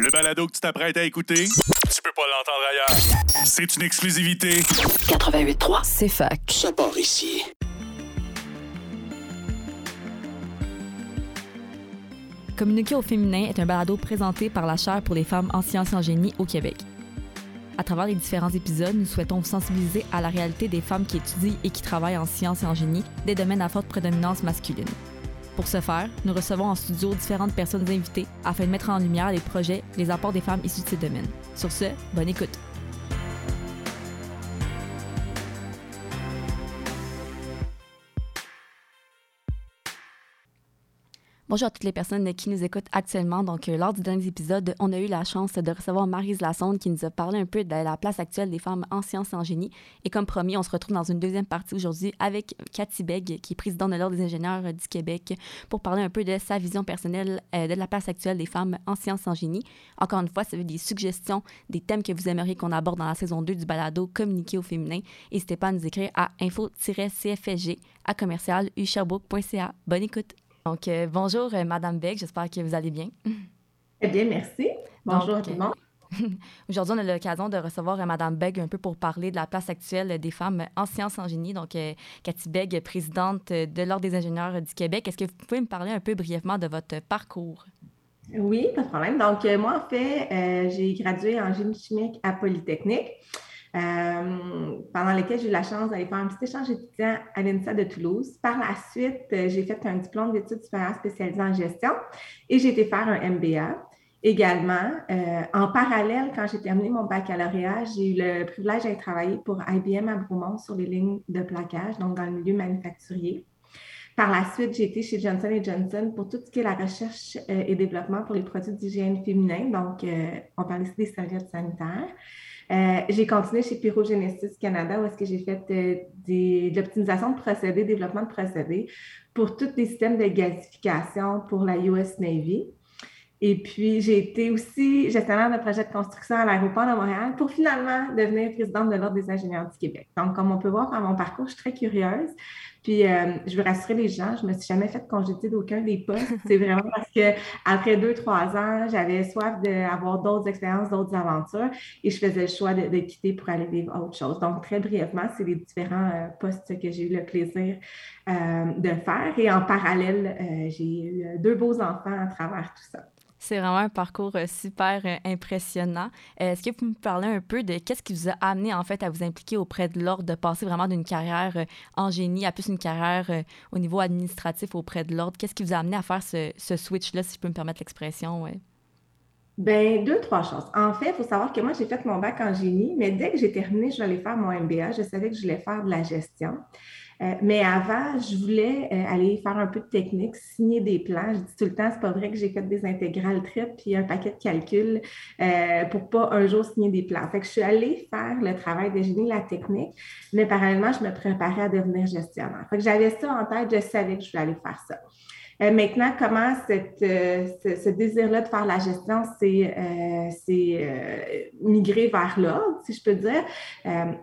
Le balado que tu t'apprêtes à écouter, tu peux pas l'entendre ailleurs. C'est une exclusivité. 88.3. C'est fac. Ça part ici. Communiquer au féminin est un balado présenté par la Chaire pour les femmes en sciences et en génie au Québec. À travers les différents épisodes, nous souhaitons vous sensibiliser à la réalité des femmes qui étudient et qui travaillent en sciences et en génie, des domaines à forte prédominance masculine. Pour ce faire, nous recevons en studio différentes personnes invitées afin de mettre en lumière les projets, les apports des femmes issues de ces domaines. Sur ce, bonne écoute. Bonjour à toutes les personnes qui nous écoutent actuellement. Donc, euh, lors du dernier épisode, on a eu la chance de recevoir Marise Lassonde qui nous a parlé un peu de la place actuelle des femmes en sciences et en génie. Et comme promis, on se retrouve dans une deuxième partie aujourd'hui avec Cathy Begg, qui est présidente de l'Ordre des ingénieurs du Québec, pour parler un peu de sa vision personnelle euh, de la place actuelle des femmes en sciences et en génie. Encore une fois, ça veut des suggestions, des thèmes que vous aimeriez qu'on aborde dans la saison 2 du balado Communiquer au féminin. N'hésitez pas à nous écrire à info-cfsg à commercial Bonne écoute! Donc, euh, bonjour, euh, Madame Beck, j'espère que vous allez bien. Eh bien, merci. Bonjour à tout le monde. Aujourd'hui, on a l'occasion de recevoir euh, Madame Begg un peu pour parler de la place actuelle des femmes en sciences en génie. Donc, Cathy Begg, présidente de l'Ordre des ingénieurs du Québec. Est-ce que vous pouvez me parler un peu brièvement de votre parcours? Oui, pas de problème. Donc, moi, en fait, j'ai gradué en génie chimique à Polytechnique. Euh, pendant lequel j'ai eu la chance d'aller faire un petit échange étudiant à l'INSA de Toulouse. Par la suite, euh, j'ai fait un diplôme d'études supérieures spécialisé en gestion et j'ai été faire un MBA. Également, euh, en parallèle, quand j'ai terminé mon baccalauréat, j'ai eu le privilège d'aller travailler pour IBM à Bromont sur les lignes de plaquage, donc dans le milieu manufacturier. Par la suite, j'ai été chez Johnson Johnson pour tout ce qui est la recherche et développement pour les produits d'hygiène féminin. Donc, on parle ici des serviettes sanitaires. Euh, j'ai continué chez Pyrogenesis Canada où est-ce que j'ai fait euh, de l'optimisation de procédés, développement de procédés pour tous les systèmes de gasification pour la US Navy. Et puis, j'ai été aussi gestionnaire de projet de construction à l'aéroport de Montréal pour finalement devenir présidente de l'Ordre des ingénieurs du Québec. Donc, comme on peut voir par mon parcours, je suis très curieuse. Puis, euh, je veux rassurer les gens, je ne me suis jamais fait congédier d'aucun des postes. C'est vraiment parce qu'après deux, trois ans, j'avais soif d'avoir d'autres expériences, d'autres aventures et je faisais le choix de, quitter pour aller vivre autre chose. Donc, très brièvement, c'est les différents euh, postes que j'ai eu le plaisir euh, de faire. Et en parallèle, j'ai eu deux beaux enfants à travers tout ça. C'est vraiment un parcours euh, super euh, impressionnant. Euh, est-ce que vous me parler un peu de qu'est-ce qui vous a amené en fait à vous impliquer auprès de l'ordre, de passer vraiment d'une carrière en génie à plus une carrière au niveau administratif auprès de l'ordre? Qu'est-ce qui vous a amené à faire ce, switch-là, si je peux me permettre l'expression? Ouais? Bien, deux, trois choses. En fait, il faut savoir que moi, j'ai fait mon bac en génie, mais dès que j'ai terminé, je voulais faire mon MBA. Je savais que je voulais faire de la gestion. Euh, mais avant, je voulais euh, aller faire un peu de technique, signer des plans. Je dis tout le temps, c'est pas vrai que j'ai fait des intégrales trip puis un paquet de calculs euh, pour pas un jour signer des plans. Fait que je suis allée faire le travail de génie, la technique, mais parallèlement, je me préparais à devenir gestionnaire. Fait que j'avais ça en tête, je savais que je voulais aller faire ça. Euh, maintenant, comment euh, ce, désir-là de faire la gestion s'est euh, migré vers l'ordre, si je peux dire?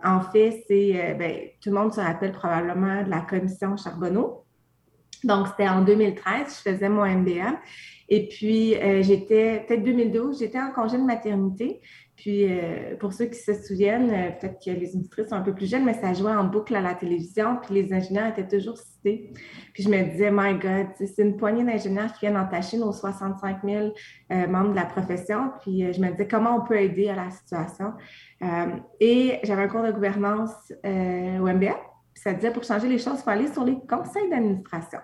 en fait, c'est, ben, tout le monde se rappelle probablement de la commission Charbonneau. Donc, c'était en 2013, je faisais mon MBA. Et puis, j'étais, peut-être 2012, j'étais en congé de maternité. Puis, euh, pour ceux qui se souviennent, euh, peut-être que les auditrices sont un peu plus jeunes, mais ça jouait en boucle à la télévision, puis les ingénieurs étaient toujours cités. Puis, je me disais, my God, c'est une poignée d'ingénieurs qui viennent entacher nos 65 000 euh, membres de la profession. Puis, je me disais, comment on peut aider à la situation? et j'avais un cours de gouvernance au MBA. Ça disait, pour changer les choses, il faut aller sur les conseils d'administration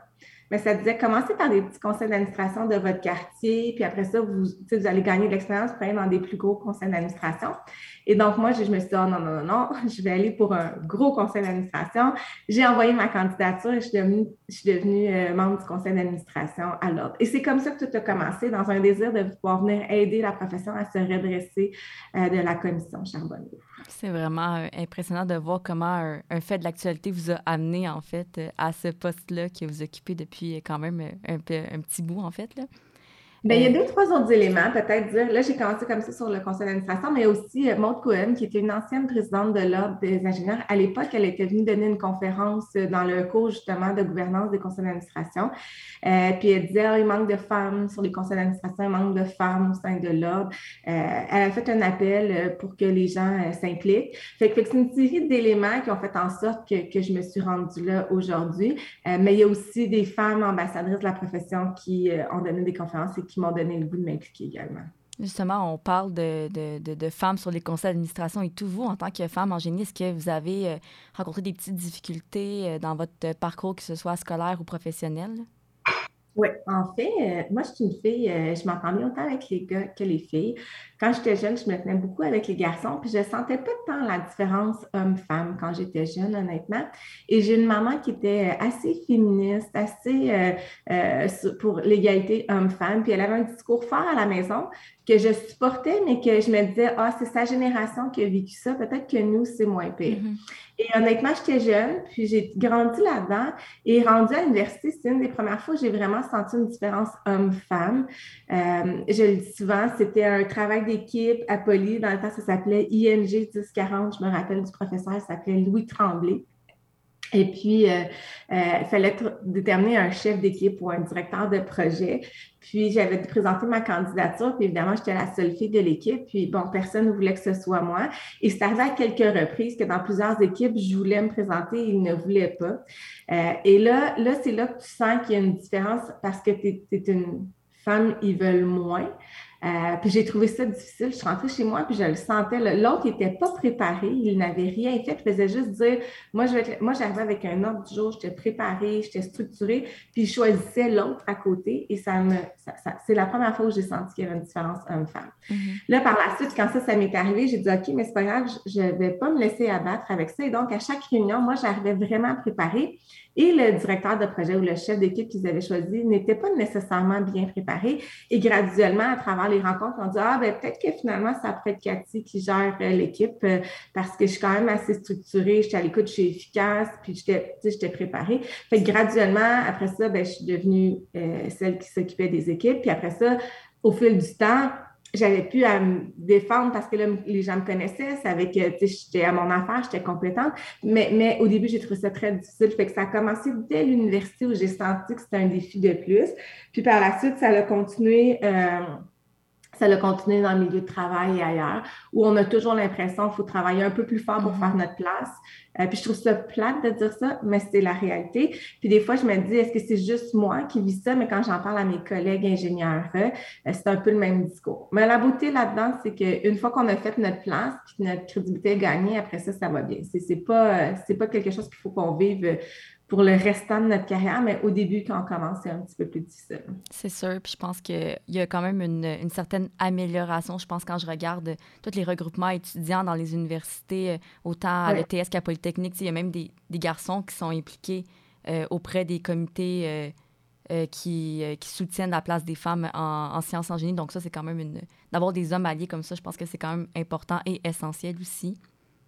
mais ça disait commencez par des petits conseils d'administration de votre quartier, puis après ça, vous, vous allez gagner de l'expérience pour aller dans des plus gros conseils d'administration. Et donc, moi, je, me suis dit, oh, non, non, non, non, je vais aller pour un gros conseil d'administration. J'ai envoyé ma candidature et je suis devenue, euh, membre du conseil d'administration à l'ordre. Et c'est comme ça que tout a commencé, dans un désir de pouvoir venir aider la profession à se redresser euh, de la commission Charbonneau. C'est vraiment euh, impressionnant de voir comment un, fait de l'actualité vous a amené, en fait, à ce poste-là que vous occupez depuis quand même un, un petit bout, en fait. Là. Bien, il y a Euh, deux, trois autres éléments, peut-être dire. Là, j'ai commencé comme ça sur le conseil d'administration, mais aussi euh, Maude Cohen, qui était une ancienne présidente de l'Ordre des ingénieurs. À l'époque, elle était venue donner une conférence euh, dans le cours justement de gouvernance des conseils d'administration. Euh, puis elle disait, Ah, il manque de femmes sur les conseils d'administration, il manque de femmes au sein de l'Ordre. Euh, elle a fait un appel pour que les gens euh, s'impliquent. Fait que, c'est une série d'éléments qui ont fait en sorte que, que je me suis rendue là aujourd'hui. Mais il y a aussi des femmes ambassadrices de la profession qui ont donné des conférences et qui m'ont donné le goût de m'impliquer également. Justement, on parle de, de, de- de femmes sur les conseils d'administration et tout. Vous, en tant que femme en génie, est-ce que vous avez euh, rencontré des petites difficultés euh, dans votre parcours, que ce soit scolaire ou professionnel? Oui, en fait, euh, moi, je suis une fille, euh, je m'entends bien autant avec les gars que les filles. Quand j'étais jeune, je me tenais beaucoup avec les garçons, puis je sentais pas tant la différence homme-femme quand j'étais jeune, honnêtement. Et j'ai une maman qui était euh, assez féministe, assez euh, euh, pour l'égalité homme-femme, puis elle avait un discours fort à la maison que je supportais, mais que je me disais, ah, c'est sa génération qui a vécu ça, peut-être que nous, c'est moins pire. Mhm. Et honnêtement, j'étais jeune, puis j'ai grandi là-dedans. Et rendue à l'université, c'est une des premières fois où j'ai vraiment senti une différence homme-femme. Euh, je le dis souvent, c'était un travail d'équipe à Poly. Dans le temps, ça s'appelait ING 1040. Je me rappelle du professeur, il s'appelait Louis Tremblay. Et puis, euh, euh, il fallait déterminer un chef d'équipe ou un directeur de projet. Puis, j'avais présenté ma candidature, puis évidemment, j'étais la seule fille de l'équipe. Puis, bon, personne ne voulait que ce soit moi. Et c'est arrivé à quelques reprises que dans plusieurs équipes, je voulais me présenter, ils ne voulaient pas. Euh, et là, là c'est là que tu sens qu'il y a une différence parce que tu es, une femme, ils veulent moins. Euh, puis j'ai trouvé ça difficile. Je suis rentrée chez moi, puis je le sentais. L'autre n'était pas préparé, il n'avait rien fait. Il faisait juste dire Moi, je vais être- moi j'arrivais avec un ordre du jour, j'étais préparée, j'étais structurée, puis je choisissais l'autre à côté. Et ça me, ça- ça- c'est la première fois où j'ai senti qu'il y avait une différence homme-femme. Mhm. Là, par la suite, quand ça, ça m'est arrivé, j'ai dit, OK, mais c'est pas grave, je ne vais pas me laisser abattre avec ça. Et donc, à chaque réunion, moi, j'arrivais vraiment préparée. Et le directeur de projet ou le chef d'équipe qu'ils avaient choisi n'était pas nécessairement bien préparé. Et graduellement, à travers les rencontres, on dit, ah, ben peut-être que finalement, ça pourrait être Cathy qui gère euh, l'équipe euh, parce que je suis quand même assez structurée, je suis à l'écoute, je suis efficace, puis j'étais, j'étais préparée. Fait que graduellement, après ça, ben, je suis devenue euh, celle qui s'occupait des équipes. Puis après ça, au fil du temps, j'avais pu à me défendre parce que là, les gens me connaissaient, savaient que j'étais à mon affaire, j'étais compétente. Mais, mais au début, j'ai trouvé ça très difficile. Fait que ça a commencé dès l'université où j'ai senti que c'était un défi de plus. Puis par la suite, ça a continué. Ça a continué dans le milieu de travail et ailleurs, où on a toujours l'impression qu'il faut travailler un peu plus fort pour Mhm. faire notre place. Euh, puis je trouve ça plate de dire ça, mais c'est la réalité. Puis des fois, je me dis, est-ce que c'est juste moi qui vis ça? Mais quand j'en parle à mes collègues ingénieurs, euh, c'est un peu le même discours. Mais la beauté là-dedans, c'est qu'une fois qu'on a fait notre place, puis notre crédibilité est gagnée, après ça, ça va bien. C'est c'est pas, euh, c'est pas quelque chose qu'il faut qu'on vive pour le restant de notre carrière, mais au début, quand on commence, c'est un petit peu plus difficile. C'est sûr. Puis je pense qu'il y a quand même une, une certaine amélioration. Je pense quand je regarde euh, tous les regroupements étudiants dans les universités, euh, autant à Ouais. l'ETS qu'à Polytechnique, il y a même des, des garçons qui sont impliqués euh, auprès des comités qui, euh, qui soutiennent la place des femmes en, en sciences en génie. Donc ça, c'est quand même une... D'avoir des hommes alliés comme ça, je pense que c'est quand même important et essentiel aussi.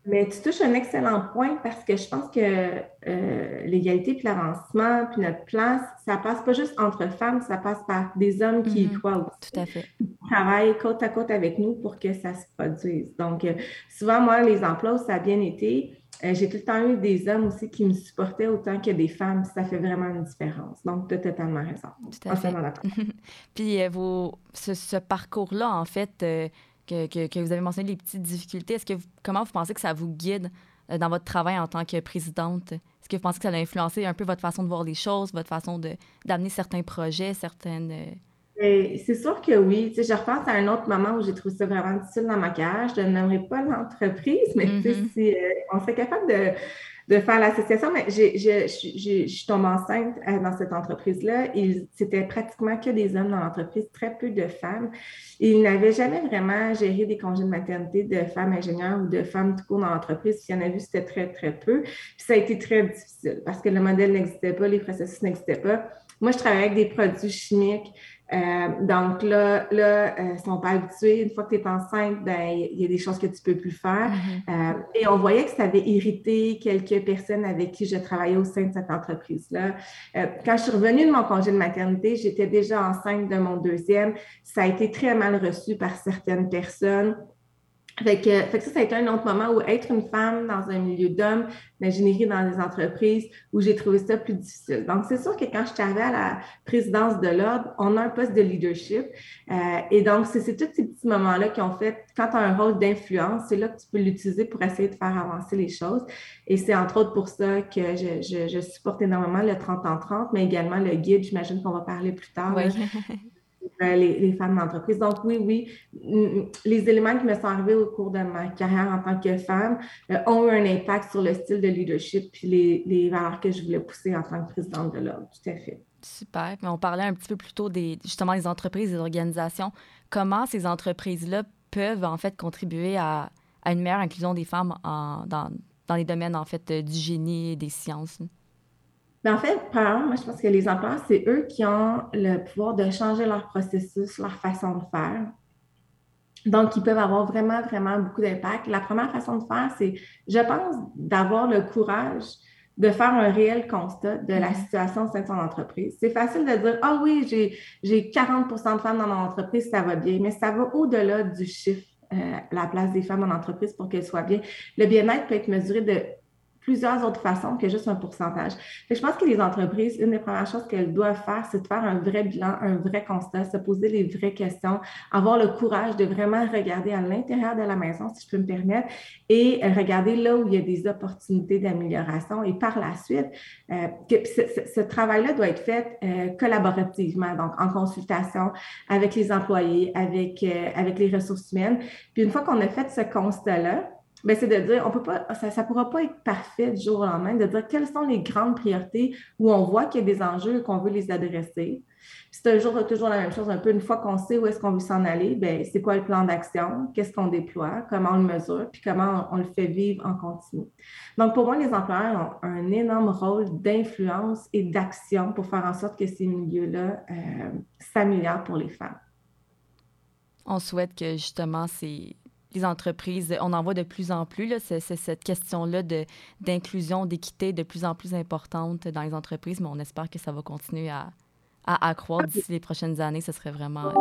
Mais tu touches un excellent point parce que je pense que euh, l'égalité puis l'avancement puis notre place, ça passe pas juste entre femmes, ça passe par des hommes qui y Mhm. croient aussi. Tout à fait. travaillent côte à côte avec nous pour que ça se produise. Donc, euh, souvent, moi, les emplois où ça a bien été, euh, j'ai tout le temps eu des hommes aussi qui me supportaient autant que des femmes. Ça fait vraiment une différence. Donc, tu as totalement raison. Tout à fait. Puis euh, vos, ce, ce parcours-là, en fait, euh, que, que, que vous avez mentionné les petites difficultés, est-ce que vous- comment vous pensez que ça vous guide euh, dans votre travail en tant que présidente? Est-ce que vous pensez que ça a influencé un peu votre façon de voir les choses, votre façon de, d'amener certains projets, certaines... euh, Et C'est sûr que oui. Tu sais, je repense à un autre moment où j'ai trouvé ça vraiment difficile dans ma carrière. Je ne nommerai pas l'entreprise, mais tu sais, Mhm. si euh, on serait capable de, de faire l'association, mais je suis tombée enceinte euh, dans cette entreprise-là. C'était pratiquement que des hommes dans l'entreprise, très peu de femmes. Ils n'avaient jamais vraiment géré des congés de maternité de femmes ingénieures ou de femmes tout court dans l'entreprise. S'il y en a vu, c'était très, très peu. Puis ça a été très difficile parce que le modèle n'existait pas, les processus n'existaient pas. Moi, je travaillais avec des produits chimiques. Euh, donc là, là euh, ils sont pas habitués. Une fois que tu es enceinte, ben, il y a des choses que tu peux plus faire. Mm-hmm. Euh, et on voyait que ça avait irrité quelques personnes avec qui je travaillais au sein de cette entreprise-là. quand je suis revenue de mon congé de maternité, j'étais déjà enceinte de mon deuxième. Ça a été très mal reçu par certaines personnes. Fait que, fait que, ça, ça a été un autre moment où être une femme dans un milieu d'hommes, l'ingénierie dans des entreprises, où j'ai trouvé ça plus difficile. Donc, c'est sûr que quand je suis arrivée à la présidence de l'ordre, on a un poste de leadership. Euh, et donc, c'est tous ces petits moments-là qui ont fait, quand tu as un rôle d'influence, c'est là que tu peux l'utiliser pour essayer de faire avancer les choses. Et c'est entre autres pour ça que je, je, je supporte énormément le 30 en 30, mais également le guide, j'imagine qu'on va parler plus tard. Oui. Euh, les, femmes d'entreprise. Donc, oui, oui, les éléments qui me sont arrivés au cours de ma carrière en tant que femme euh, ont eu un impact sur le style de leadership puis les, valeurs que je voulais pousser en tant que présidente de l'ordre. Tout à fait. Super. Mais on parlait un petit peu plus tôt des, justement des entreprises, des organisations. Comment ces entreprises-là peuvent en fait contribuer à, une meilleure inclusion des femmes dans, les domaines en fait du génie et des sciences? Mais en fait, moi, je pense que les employeurs, c'est eux qui ont le pouvoir de changer leur processus, leur façon de faire. Donc, ils peuvent avoir vraiment, vraiment beaucoup d'impact. La première façon de faire, c'est, je pense, d'avoir le courage de faire un réel constat de la situation au sein de son entreprise. C'est facile de dire, ah oui, j'ai 40% de femmes dans mon entreprise, ça va bien, mais ça va au-delà du chiffre, euh, la place des femmes en entreprise pour qu'elles soient bien. Le bien-être peut être mesuré de plusieurs autres façons que juste un pourcentage. je pense que les entreprises, une des premières choses qu'elles doivent faire, c'est de faire un vrai bilan, un vrai constat, se poser les vraies questions, avoir le courage de vraiment regarder à l'intérieur de la maison, si je peux me permettre, et regarder là où il y a des opportunités d'amélioration. Et par la suite, euh, que ce, travail-là doit être fait euh, collaborativement, donc en consultation avec les employés, avec, euh, avec les ressources humaines. Puis une fois qu'on a fait ce constat-là, ben, c'est de dire, on peut pas, ça ne pourra pas être parfait du jour au lendemain, de dire quelles sont les grandes priorités où on voit qu'il y a des enjeux et qu'on veut les adresser. C'est toujours, toujours la même chose, un peu une fois qu'on sait où est-ce qu'on veut s'en aller, ben, c'est quoi le plan d'action, qu'est-ce qu'on déploie, comment on le mesure, puis comment on, le fait vivre en continu. Donc, pour moi, les employeurs ont un énorme rôle d'influence et d'action pour faire en sorte que ces milieux-là euh, s'améliorent pour les femmes. On souhaite que justement ces, entreprises, on en voit de plus en plus. C'est cette question-là d'inclusion, d'équité de plus en plus importante dans les entreprises, mais on espère que ça va continuer à, à, à croître d'ici les prochaines années. Ce serait vraiment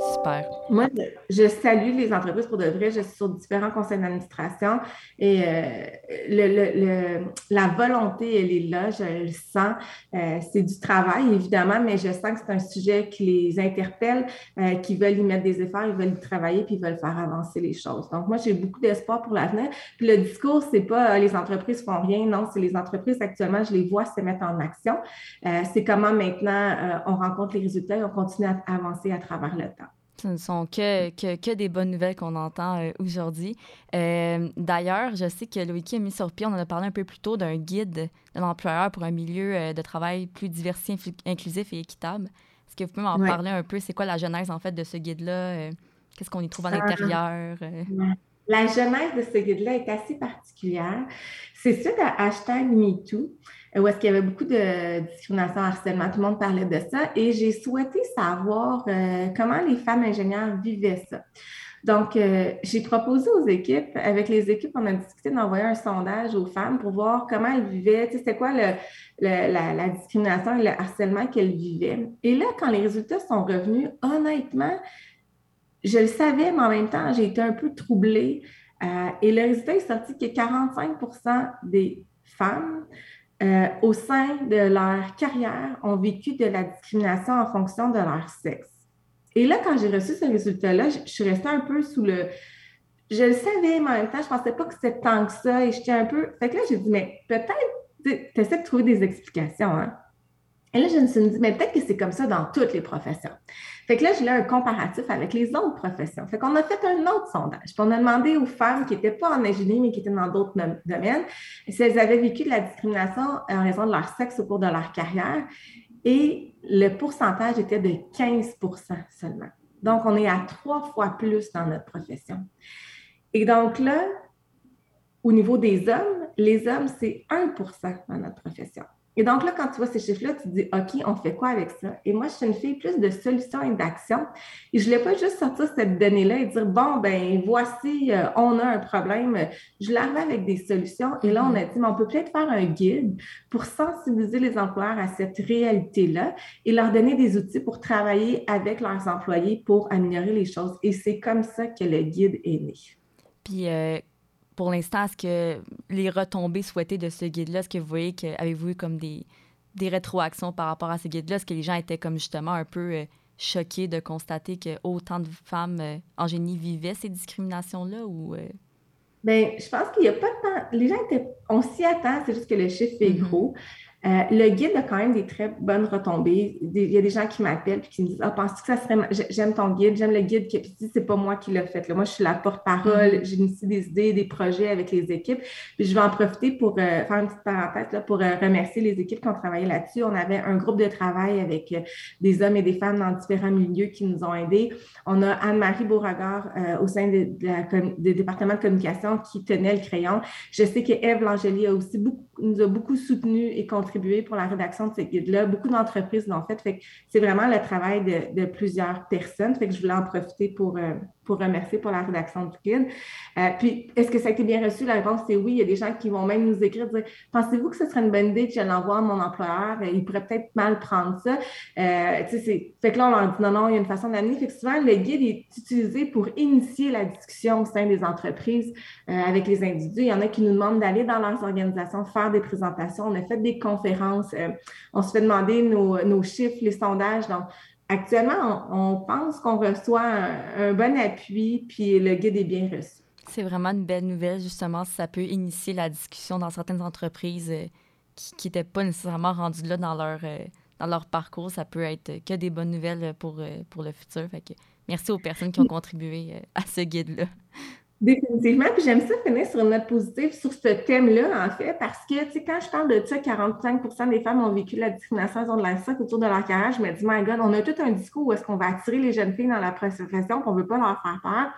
Super. Moi, je salue les entreprises pour de vrai. Je suis sur différents conseils d'administration et euh, le, la volonté, elle est là, je le sens. Euh, c'est du travail, évidemment, mais je sens que c'est un sujet qui les interpelle, euh, qui veulent y mettre des efforts, ils veulent y travailler puis ils veulent faire avancer les choses. Donc, moi, j'ai beaucoup d'espoir pour l'avenir. Puis le discours, c'est pas les entreprises font rien, non, c'est les entreprises actuellement, je les vois se mettre en action. c'est comment maintenant on rencontre les résultats et on continue à avancer à travers le temps. Ce ne sont que, que, des bonnes nouvelles qu'on entend euh, aujourd'hui. Euh, d'ailleurs, je sais que Loïc a mis sur pied, on en a parlé un peu plus tôt, d'un guide de l'employeur pour un milieu euh, de travail plus diversifié, inclusif et équitable. Est-ce que vous pouvez m'en parler un peu? C'est quoi la genèse, en fait, de ce guide-là? Qu'est-ce qu'on y trouve à l'intérieur? La genèse de ce guide-là est assez particulière. C'est suite à hashtag MeToo où est-ce qu'il y avait beaucoup de discrimination, harcèlement, tout le monde parlait de ça, et j'ai souhaité savoir euh, comment les femmes ingénieures vivaient ça. Donc, euh, j'ai proposé aux équipes, avec les équipes, on a discuté d'envoyer un sondage aux femmes pour voir comment elles vivaient, tu sais, c'était quoi la, discrimination et le harcèlement qu'elles vivaient. Et là, quand les résultats sont revenus, honnêtement, je le savais, mais en même temps, j'ai été un peu troublée. Euh, et le résultat est sorti que 45% des femmes euh, au sein de leur carrière, ont vécu de la discrimination en fonction de leur sexe. Et là, quand j'ai reçu ce résultat-là, je, suis restée un peu sous le... Je le savais, mais en même temps, je ne pensais pas que c'était tant que ça. Et j'étais un peu... Fait que là, j'ai dit, mais peut-être, tu essaies de trouver des explications. Hein? Et là, je me suis dit, mais peut-être que c'est comme ça dans toutes les professions. Fait que là, j'ai eu un comparatif avec les autres professions. Fait qu'on a fait un autre sondage. Puis on a demandé aux femmes qui n'étaient pas en ingénierie, mais qui étaient dans d'autres domaines, si elles avaient vécu de la discrimination en raison de leur sexe au cours de leur carrière. Et le pourcentage était de 15% seulement. Donc, on est à trois fois plus dans notre profession. Et donc là, au niveau des hommes, les hommes, c'est 1% dans notre profession. Et donc là, quand tu vois ces chiffres-là, tu te dis, OK, on fait quoi avec ça? Et moi, je suis une fille plus de solutions et d'action. Et je ne voulais pas juste sortir cette donnée-là et dire, bon, ben voici, euh, on a un problème. Je l'avais avec des solutions. Et là, on a dit, mais on peut peut-être faire un guide pour sensibiliser les employeurs à cette réalité-là et leur donner des outils pour travailler avec leurs employés pour améliorer les choses. Et c'est comme ça que le guide est né. Puis, euh, pour l'instant, est-ce que les retombées souhaitées de ce guide-là, est-ce que vous voyez que avez-vous eu comme des, des rétroactions par rapport à ce guide-là? Est-ce que les gens étaient comme justement un peu euh, choqués de constater que autant de femmes euh, en génie vivaient ces discriminations-là ou euh? Bien, je pense qu'il n'y a pas de temps. Les gens étaient. On s'y attend, c'est juste que le chiffre est mm-hmm. gros. Euh, le guide a quand même des très bonnes retombées. Il y a des gens qui m'appellent et qui me disent Ah, penses-tu que ça serait. J'aime ton guide, j'aime le guide. Puis c'est pas moi qui l'ai fait. Moi, je suis la porte-parole, mm-hmm. j'initie des idées, des projets avec les équipes. Puis je vais en profiter pour euh, faire une petite parenthèse là, pour euh, remercier les équipes qui ont travaillé là-dessus. On avait un groupe de travail avec des hommes et des femmes dans différents milieux qui nous ont aidés. On a Anne-Marie Beauregard au sein de, des départements de communication qui tenait le crayon. Je sais que Eve Langeli a aussi beaucoup, nous a beaucoup soutenus et contribué pour la rédaction de ce guide-là. Beaucoup d'entreprises l'ont fait. fait c'est vraiment le travail de, plusieurs personnes. Fait que je voulais en profiter pour, euh, pour remercier pour la rédaction du guide. Euh, puis, est-ce que ça a été bien reçu? La réponse, c'est oui. Il y a des gens qui vont même nous écrire, dire Pensez-vous que ce serait une bonne idée que je l'envoie à mon employeur? Euh, il pourrait peut-être mal prendre ça. Euh, fait que là, on leur dit non, non, il y a une façon d'amener. Fait que souvent, le guide est utilisé pour initier la discussion au sein des entreprises avec les individus. Il y en a qui nous demandent d'aller dans leurs organisations, faire des présentations. On a fait des conférences. on se fait demander nos, chiffres, les sondages. Actuellement, on, pense qu'on reçoit un, bon appui, puis le guide est bien reçu. C'est vraiment une belle nouvelle, justement, si ça peut initier la discussion dans certaines entreprises euh, qui n'étaient pas nécessairement rendues là dans leur, euh, dans leur parcours. Ça peut être que des bonnes nouvelles pour, euh, pour le futur. merci aux personnes qui ont contribué à ce guide-là. Définitivement. Puis j'aime ça finir sur une note positive sur ce thème-là, en fait, parce que, tu sais, quand je parle de ça, 45% des femmes ont vécu la discrimination de la SOC autour de leur carrière, je me dis, my God, on a tout un discours où est-ce qu'on va attirer les jeunes filles dans la profession, qu'on ne veut pas leur faire peur.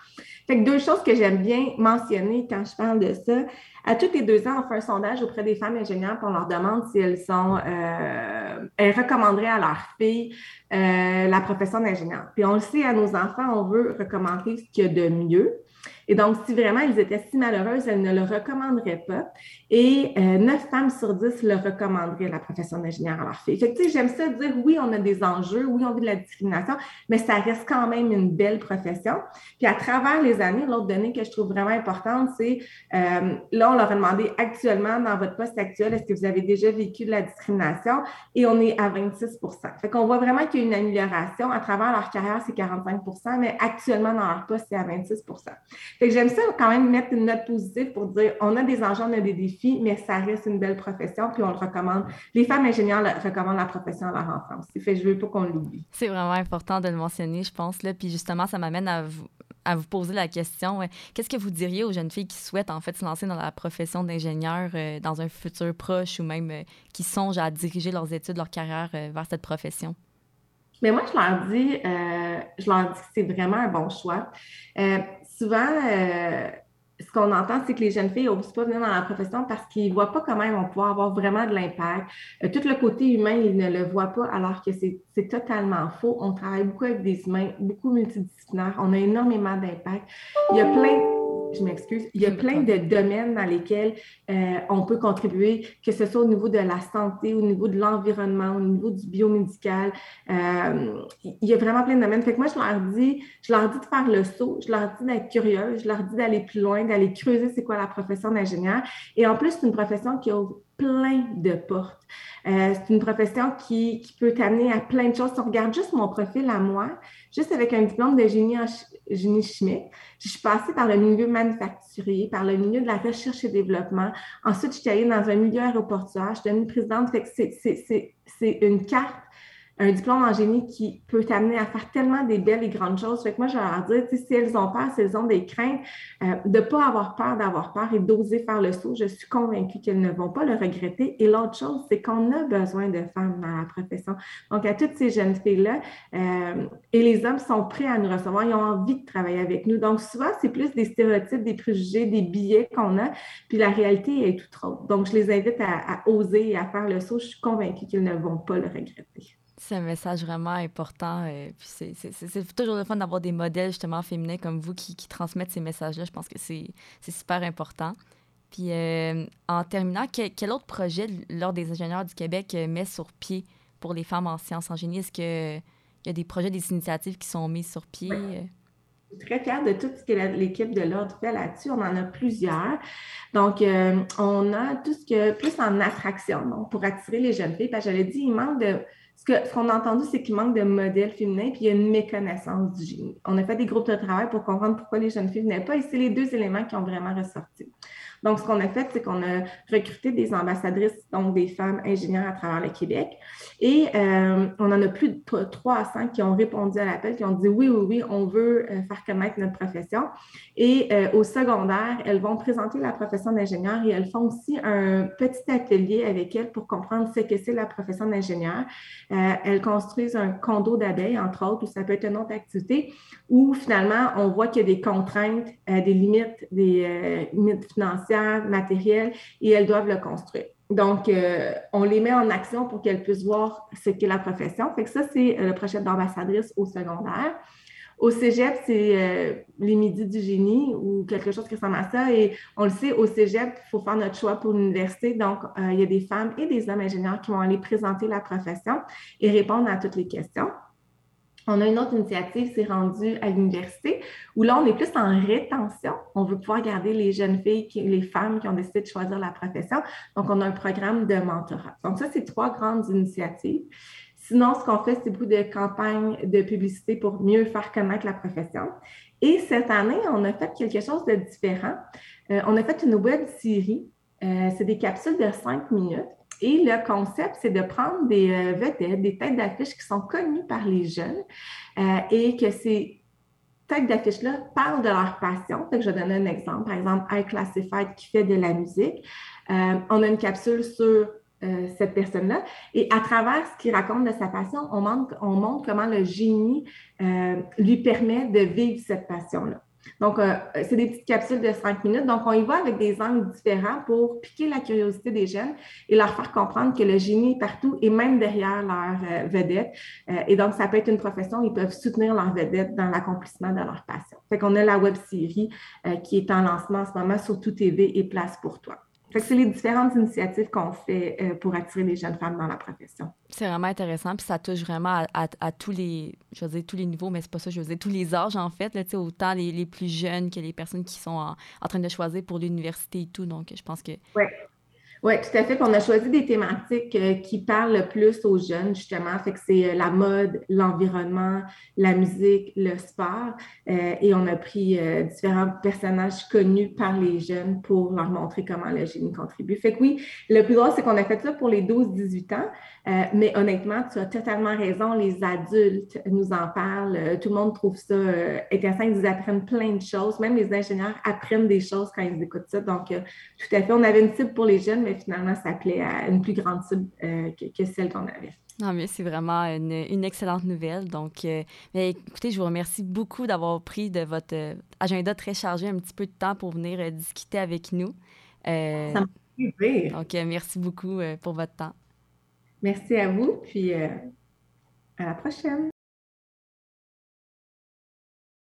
Fait que deux choses que j'aime bien mentionner quand je parle de ça. À tous les deux ans, on fait un sondage auprès des femmes ingénieurs pour on leur demande si elles sont, euh, elles recommanderaient à leurs filles euh, la profession d'ingénieur. Puis on le sait, à nos enfants, on veut recommander ce qu'il y a de mieux. Et donc, si vraiment elles étaient si malheureuses, elles ne le recommanderaient pas. Et euh, neuf femmes sur dix le recommanderaient, la profession d'ingénieur à leur fille. Fait que, j'aime ça dire, oui, on a des enjeux, oui, on vit de la discrimination, mais ça reste quand même une belle profession. Puis à travers les années, l'autre donnée que je trouve vraiment importante, c'est, euh, là, on leur a demandé actuellement, dans votre poste actuel, est-ce que vous avez déjà vécu de la discrimination? Et on est à 26% Fait qu'on voit vraiment qu'il y a une amélioration. À travers leur carrière, c'est 45% mais actuellement, dans leur poste, c'est à 26 Fait que j'aime ça quand même mettre une note positive pour dire, on a des enjeux, on a des défis, mais ça reste une belle profession, puis on le recommande. Les femmes ingénieurs recommandent la profession à leur aussi. Fait je veux pas qu'on l'oublie. C'est vraiment important de le mentionner, je pense. Là. Puis justement, ça m'amène à vous, à vous poser la question. Qu'est-ce que vous diriez aux jeunes filles qui souhaitent en fait se lancer dans la profession d'ingénieur euh, dans un futur proche ou même euh, qui songent à diriger leurs études, leur carrière euh, vers cette profession? Mais moi, je leur dis, je leur dis que c'est vraiment un bon choix. Souvent, ce qu'on entend, c'est que les jeunes filles n'osent pas venir dans la profession parce qu'ils ne voient pas comment ils vont pouvoir avoir vraiment de l'impact. Euh, tout le côté humain, ils ne le voient pas, alors que c'est totalement faux. On travaille beaucoup avec des humains, beaucoup multidisciplinaires. On a énormément d'impact. Il y a plein je m'excuse, il y a plein de domaines dans lesquels euh, on peut contribuer, que ce soit au niveau de la santé, au niveau de l'environnement, au niveau du biomédical. Euh, il y a vraiment plein de domaines. Fait que moi, je leur dis, je leur dis de faire le saut, je leur dis d'être curieux, je leur dis d'aller plus loin, d'aller creuser c'est quoi la profession d'ingénieur. Et en plus, c'est une profession qui ouvre plein de portes. Euh, c'est une profession qui, peut t'amener à plein de choses. Si on regarde juste mon profil à moi, juste avec un diplôme de génie, génie chimique, je suis passée par le milieu manufacturier, par le milieu de la recherche et développement. Ensuite, je suis allée dans un milieu aéroportuaire. Je suis devenue présidente. C'est une carte un diplôme en génie qui peut t'amener à faire tellement des belles et grandes choses. Fait que moi, je vais leur dire, si elles ont peur, si elles ont des craintes, euh, de ne pas avoir peur d'avoir peur et d'oser faire le saut, je suis convaincue qu'elles ne vont pas le regretter. Et l'autre chose, c'est qu'on a besoin de femmes dans la profession. Donc, à toutes ces jeunes filles-là, euh, et les hommes sont prêts à nous recevoir, ils ont envie de travailler avec nous. Donc, souvent, c'est plus des stéréotypes, des préjugés, des billets qu'on a, puis la réalité est tout autre. Donc, je les invite à, oser et à faire le saut. Je suis convaincue qu'ils ne vont pas le regretter. C'est un message vraiment important. Euh, puis c'est toujours le fun d'avoir des modèles justement féminins comme vous qui, transmettent ces messages-là. Je pense que c'est super important. Puis euh, en terminant, quel, autre projet l'Ordre des ingénieurs du Québec euh, met sur pied pour les femmes en sciences en génie? Est-ce qu'il y a des projets, des initiatives qui sont mises sur pied? Je suis très fière de tout ce que l'équipe de l'Ordre fait là-dessus. On en a plusieurs. Donc, on a tout ce que, plus en attraction, donc pour attirer les jeunes filles. Parce que j'avais dit, il manque de ce qu'on a entendu, c'est qu'il manque de modèles féminins, puis il y a une méconnaissance du génie. On a fait des groupes de travail pour comprendre pourquoi les jeunes filles venaient pas, et c'est les deux éléments qui ont vraiment ressorti. Donc, ce qu'on a fait, c'est qu'on a recruté des ambassadrices, donc des femmes ingénieures à travers le Québec. Et euh, on en a plus de 3 à 5 qui ont répondu à l'appel, qui ont dit oui, oui, oui, on veut euh, faire connaître notre profession. Et euh, au secondaire, elles vont présenter la profession d'ingénieur et elles font aussi un petit atelier avec elles pour comprendre ce que c'est la profession d'ingénieur. elles construisent un condo d'abeilles, entre autres, ou ça peut être une autre activité, où finalement, on voit qu'il y a des contraintes, des limites, des limites financières matériel, et elles doivent le construire. Donc, euh, on les met en action pour qu'elles puissent voir ce qu'est la profession. Fait que ça, c'est euh, le projet d'ambassadrice au secondaire. Au cégep, c'est euh, les midis du génie ou quelque chose qui ressemble à ça. Et on le sait, au cégep, il faut faire notre choix pour l'université. Donc, il y a des femmes et des hommes ingénieurs qui vont aller présenter la profession et répondre à toutes les questions. On a une autre initiative, c'est rendu à l'université, où là, on est plus en rétention. On veut pouvoir garder les jeunes filles, les femmes qui ont décidé de choisir la profession. Donc, on a un programme de mentorat. Donc, ça, c'est trois grandes initiatives. Sinon, ce qu'on fait, c'est beaucoup de campagnes de publicité pour mieux faire connaître la profession. Et cette année, on a fait quelque chose de différent. Euh, on a fait une web série. Euh, c'est des capsules de cinq minutes et le concept, c'est de prendre des euh, vedettes, des têtes d'affiches qui sont connues par les jeunes euh, et que ces têtes d'affiches-là parlent de leur passion. je vais donner un exemple. Par exemple, iClassified qui fait de la musique. Euh, on a une capsule sur cette personne-là. Et à travers ce qu'il raconte de sa passion, on montre, on montre comment le génie lui permet de vivre cette passion-là. Donc, euh, c'est des petites capsules de cinq minutes. Donc, on y va avec des angles différents pour piquer la curiosité des jeunes et leur faire comprendre que le génie est partout et même derrière leur euh, vedette. Euh, et donc, ça peut être une profession, ils peuvent soutenir leur vedette dans l'accomplissement de leur passion. Fait qu'on a la web série qui est en lancement en ce moment sur Tout TV et Place pour toi c'est les différentes initiatives qu'on fait euh, pour attirer les jeunes femmes dans la profession. C'est vraiment intéressant, puis ça touche vraiment à, tous les, je veux dire, tous les niveaux, mais c'est pas ça, je veux dire, tous les âges, en fait, là, autant les, les, plus jeunes que les personnes qui sont en, en train de choisir pour l'université et tout. Donc, je pense que ouais. Oui, tout à fait. on a choisi des thématiques euh, qui parlent le plus aux jeunes, justement. Fait que c'est euh, la mode, l'environnement, la musique, le sport. Euh, et on a pris différents personnages connus par les jeunes pour leur montrer comment le génie contribue. Fait que oui, le plus drôle, c'est qu'on a fait ça pour les 12-18 ans. mais honnêtement, tu as totalement raison. Les adultes nous en parlent. tout le monde trouve ça intéressant. Ils apprennent plein de choses. Même les ingénieurs apprennent des choses quand ils écoutent ça. Donc, tout à fait. On avait une cible pour les jeunes, mais finalement, ça plaît à une plus grande cible euh, que, celle qu'on avait. Non, mais c'est vraiment une, excellente nouvelle. Donc, euh, écoutez, je vous remercie beaucoup d'avoir pris de votre euh, agenda très chargé un petit peu de temps pour venir discuter avec nous. ça me fait plaisir. Donc, merci beaucoup pour votre temps. Merci à vous, puis à la prochaine.